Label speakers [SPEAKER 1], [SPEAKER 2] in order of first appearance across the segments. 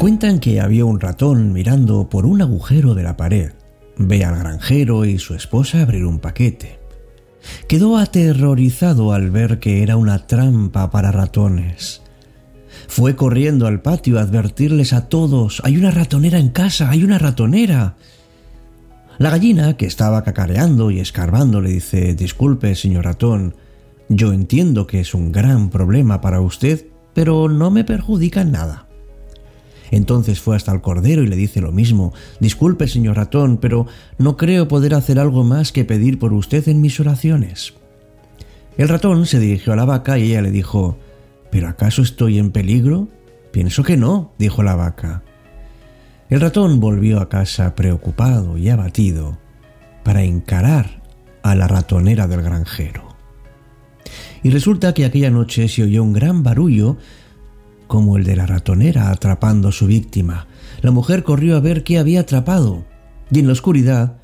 [SPEAKER 1] Cuentan que había un ratón mirando por un agujero de la pared. Ve al granjero y su esposa abrir un paquete. Quedó aterrorizado al ver que era una trampa para ratones. Fue corriendo al patio a advertirles a todos, hay una ratonera en casa, hay una ratonera. La gallina, que estaba cacareando y escarbando, le dice, disculpe, señor ratón, yo entiendo que es un gran problema para usted, pero no me perjudica nada. Entonces fue hasta el cordero y le dice lo mismo. Disculpe, señor ratón, pero no creo poder hacer algo más que pedir por usted en mis oraciones. El ratón se dirigió a la vaca y ella le dijo ¿Pero acaso estoy en peligro? Pienso que no, dijo la vaca. El ratón volvió a casa preocupado y abatido para encarar a la ratonera del granjero. Y resulta que aquella noche se oyó un gran barullo como el de la ratonera atrapando a su víctima. La mujer corrió a ver qué había atrapado y en la oscuridad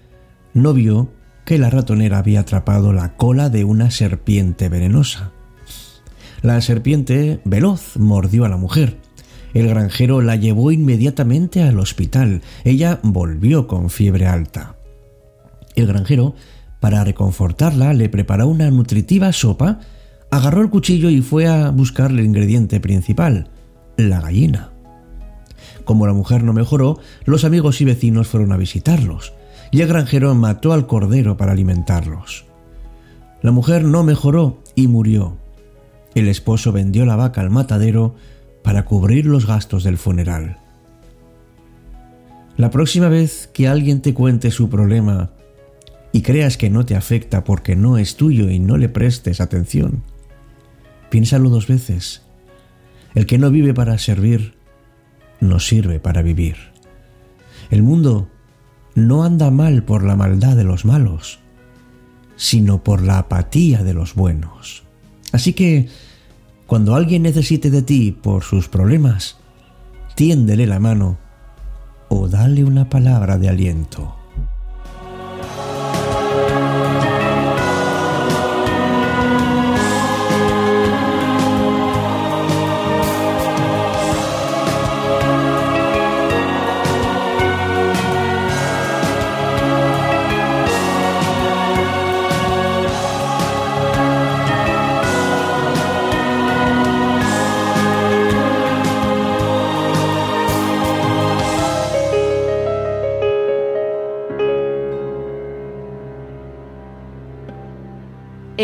[SPEAKER 1] no vio que la ratonera había atrapado la cola de una serpiente venenosa. La serpiente, veloz, mordió a la mujer. El granjero la llevó inmediatamente al hospital. Ella volvió con fiebre alta. El granjero, para reconfortarla, le preparó una nutritiva sopa, agarró el cuchillo y fue a buscar el ingrediente principal, la gallina. Como la mujer no mejoró, los amigos y vecinos fueron a visitarlos, y el granjero mató al cordero para alimentarlos. La mujer no mejoró y murió. El esposo vendió la vaca al matadero para cubrir los gastos del funeral. La próxima vez que alguien te cuente su problema y creas que no te afecta porque no es tuyo y no le prestes atención, piénsalo dos veces el que no vive para servir, no sirve para vivir. El mundo no anda mal por la maldad de los malos, sino por la apatía de los buenos. Así que, cuando alguien necesite de ti por sus problemas, tiéndele la mano o dale una palabra de aliento.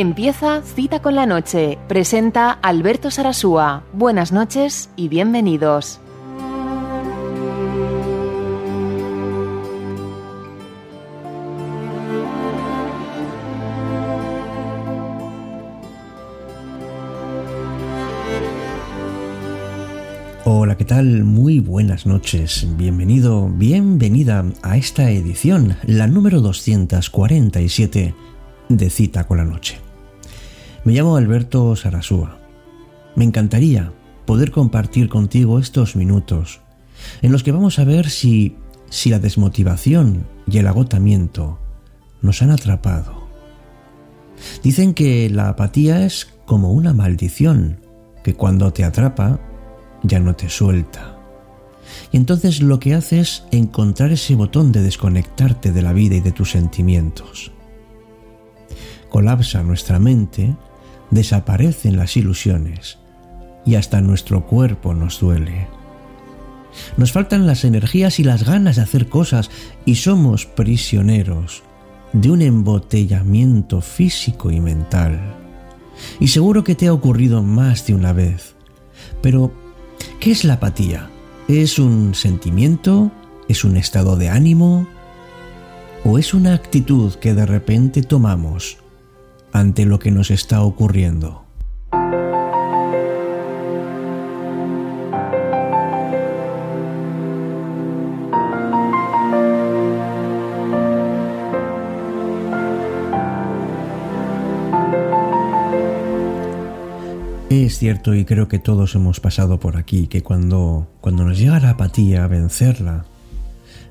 [SPEAKER 2] Empieza Cita con la Noche. Presenta Alberto Sarasúa. Buenas noches y bienvenidos.
[SPEAKER 1] Hola, ¿qué tal? Muy buenas noches. Bienvenido, bienvenida a esta edición, la número 247 de Cita con la Noche. Me llamo Alberto Sarasúa. Me encantaría poder compartir contigo estos minutos en los que vamos a ver si, si la desmotivación y el agotamiento nos han atrapado. Dicen que la apatía es como una maldición, que cuando te atrapa ya no te suelta. Y entonces lo que hace es encontrar ese botón de desconectarte de la vida y de tus sentimientos. Colapsa nuestra mente desaparecen las ilusiones y hasta nuestro cuerpo nos duele. Nos faltan las energías y las ganas de hacer cosas y somos prisioneros de un embotellamiento físico y mental. Y seguro que te ha ocurrido más de una vez. Pero, ¿qué es la apatía? ¿Es un sentimiento? ¿Es un estado de ánimo? ¿O es una actitud que de repente tomamos ante lo que nos está ocurriendo. Es cierto y creo que todos hemos pasado por aquí que cuando, cuando nos llega la apatía, a vencerla,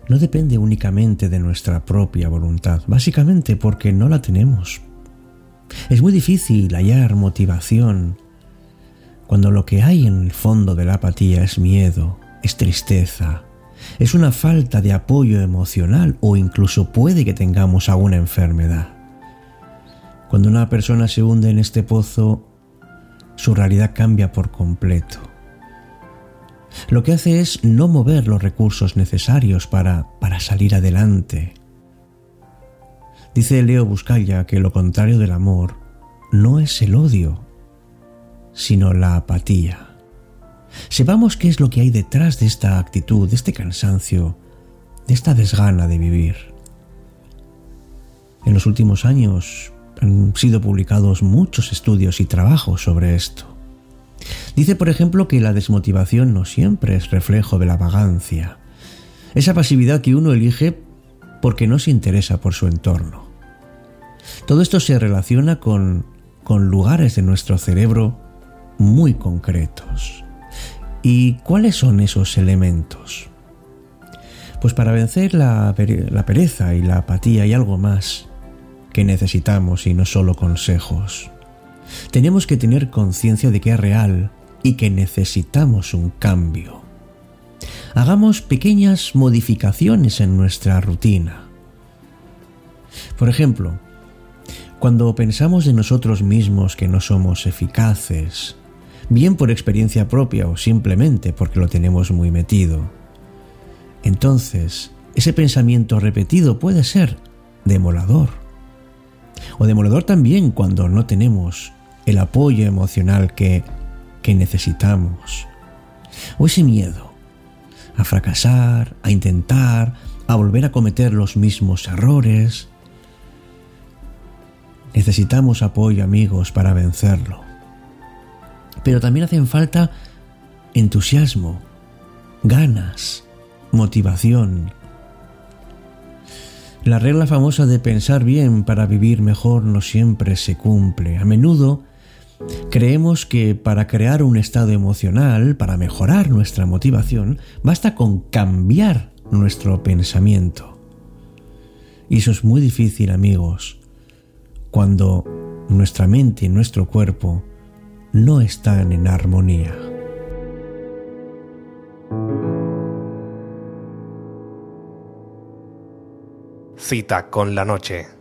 [SPEAKER 1] no depende únicamente de nuestra propia voluntad, básicamente porque no la tenemos, es muy difícil hallar motivación cuando lo que hay en el fondo de la apatía es miedo, es tristeza, Es una falta de apoyo emocional o incluso puede que tengamos alguna enfermedad. Cuando una persona se hunde en este pozo, su realidad cambia por completo. Lo que hace es no mover los recursos necesarios para, para salir adelante. Dice Leo Buscaya que lo contrario del amor no es el odio, sino la apatía. Sepamos qué es lo que hay detrás de esta actitud, de este cansancio, de esta desgana de vivir. En los últimos años han sido publicados muchos estudios y trabajos sobre esto. Dice, por ejemplo, que la desmotivación no siempre es reflejo de la vagancia, esa pasividad que uno elige porque no se interesa por su entorno. Todo esto se relaciona con, con lugares de nuestro cerebro muy concretos. ¿Y cuáles son esos elementos? Pues para vencer la, la, pereza y la apatía hay algo más que necesitamos y no solo consejos. Tenemos que tener conciencia de que es real y que necesitamos un cambio. Hagamos pequeñas modificaciones en nuestra rutina. Por ejemplo, cuando pensamos de nosotros mismos que no somos eficaces, bien por experiencia propia o simplemente porque lo tenemos muy metido. Entonces, ese pensamiento repetido puede ser demolador. O demolador también cuando no tenemos el apoyo emocional que, que necesitamos. O ese miedo a fracasar, a intentar, a volver a cometer los mismos errores. Necesitamos apoyo amigos para vencerlo pero también hacen falta entusiasmo, ganas, motivación. La regla famosa de pensar bien para vivir mejor no siempre se cumple. A menudo creemos que para crear un estado emocional, para mejorar nuestra motivación, basta con cambiar nuestro pensamiento. Y eso es muy difícil, amigos, cuando nuestra mente y nuestro cuerpo no están en armonía.
[SPEAKER 3] Cita con la noche.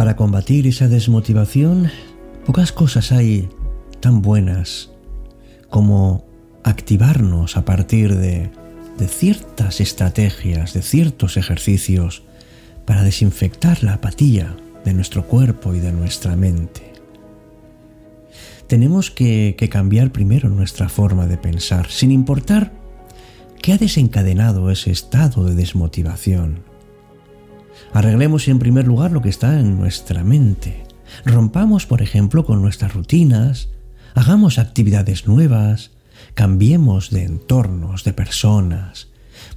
[SPEAKER 1] Para combatir esa desmotivación, pocas cosas hay tan buenas como activarnos a partir de, ciertas estrategias, de ciertos ejercicios para desinfectar la apatía de nuestro cuerpo y de nuestra mente. Tenemos que, cambiar primero nuestra forma de pensar, sin importar qué ha desencadenado ese estado de desmotivación. Arreglemos en primer lugar lo que está en nuestra mente. Rompamos, por ejemplo, con nuestras rutinas, hagamos actividades nuevas, cambiemos de entornos, de personas,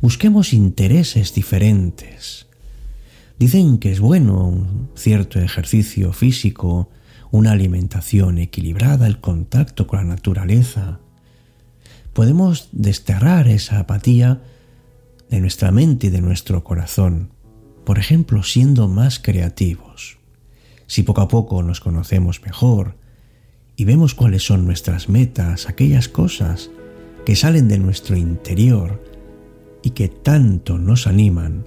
[SPEAKER 1] busquemos intereses diferentes. Dicen que es bueno un cierto ejercicio físico, una alimentación equilibrada, el contacto con la naturaleza. Podemos desterrar esa apatía de nuestra mente y de nuestro corazón por ejemplo, siendo más creativos. Si poco a poco nos conocemos mejor y vemos cuáles son nuestras metas, aquellas cosas que salen de nuestro interior y que tanto nos animan,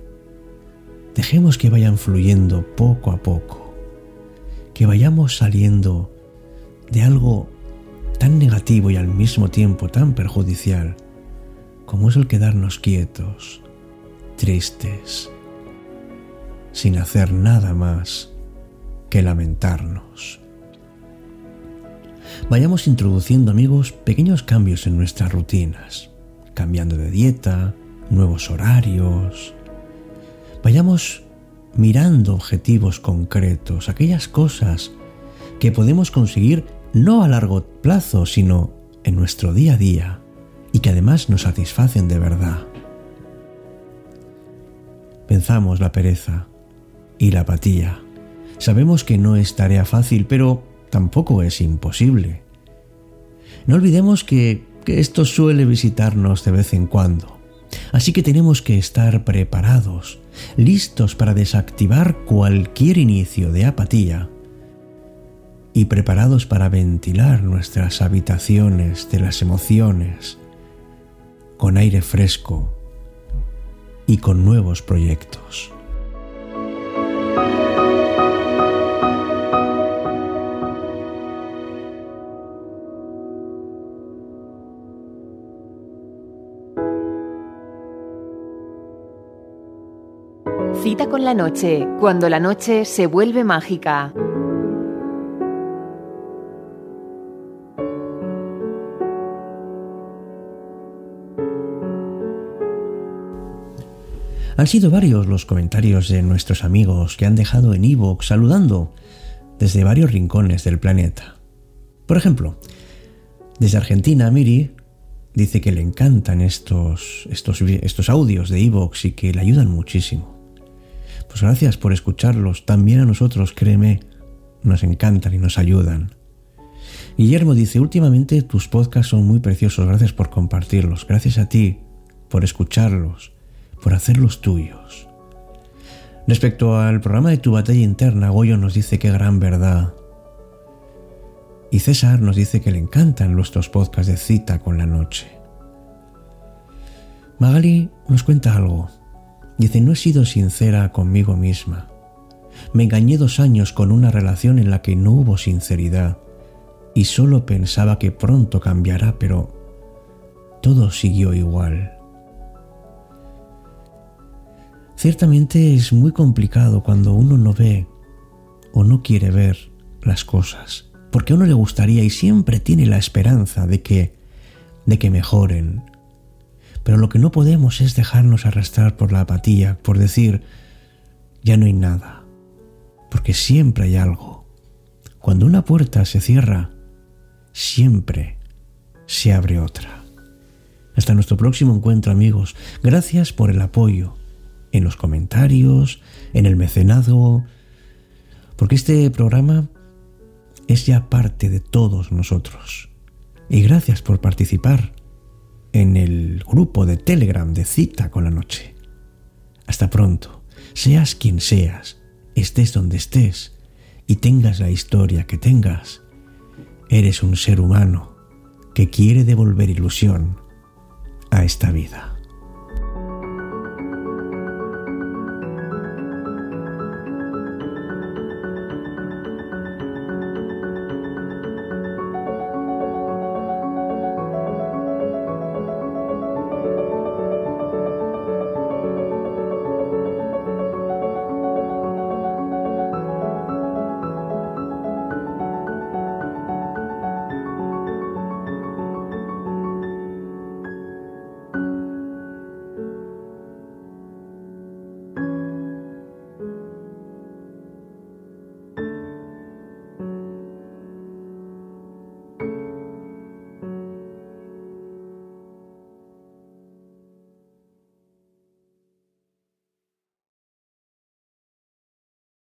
[SPEAKER 1] dejemos que vayan fluyendo poco a poco, que vayamos saliendo de algo tan negativo y al mismo tiempo tan perjudicial como es el quedarnos quietos, tristes, sin hacer nada más que lamentarnos. Vayamos introduciendo, amigos, pequeños cambios en nuestras rutinas, cambiando de dieta, nuevos horarios. Vayamos mirando objetivos concretos, aquellas cosas que podemos conseguir no a largo plazo, sino en nuestro día a día y que además nos satisfacen de verdad. Pensamos la pereza, y la apatía. Sabemos que no es tarea fácil, pero tampoco es imposible. No olvidemos que, que esto suele visitarnos de vez en cuando. Así que tenemos que estar preparados, listos para desactivar cualquier inicio de apatía y preparados para ventilar nuestras habitaciones de las emociones con aire fresco y con nuevos proyectos.
[SPEAKER 2] Cita con la noche, cuando la noche se vuelve mágica.
[SPEAKER 1] Han sido varios los comentarios de nuestros amigos que han dejado en Evox saludando desde varios rincones del planeta. Por ejemplo, desde Argentina, Miri dice que le encantan estos, estos, estos audios de Evox y que le ayudan muchísimo. Pues gracias por escucharlos. También a nosotros, créeme, nos encantan y nos ayudan. Guillermo dice, últimamente tus podcasts son muy preciosos. Gracias por compartirlos. Gracias a ti por escucharlos por hacerlos tuyos. Respecto al programa de tu batalla interna, Goyo nos dice qué gran verdad. Y César nos dice que le encantan nuestros podcasts de cita con la noche. Magali nos cuenta algo. Dice, no he sido sincera conmigo misma. Me engañé dos años con una relación en la que no hubo sinceridad y solo pensaba que pronto cambiará, pero todo siguió igual. Ciertamente es muy complicado cuando uno no ve o no quiere ver las cosas, porque a uno le gustaría y siempre tiene la esperanza de que de que mejoren. Pero lo que no podemos es dejarnos arrastrar por la apatía, por decir ya no hay nada, porque siempre hay algo. Cuando una puerta se cierra, siempre se abre otra. Hasta nuestro próximo encuentro amigos. Gracias por el apoyo en los comentarios, en el mecenazgo, porque este programa es ya parte de todos nosotros. Y gracias por participar en el grupo de Telegram de Cita con la Noche. Hasta pronto, seas quien seas, estés donde estés y tengas la historia que tengas, eres un ser humano que quiere devolver ilusión a esta vida.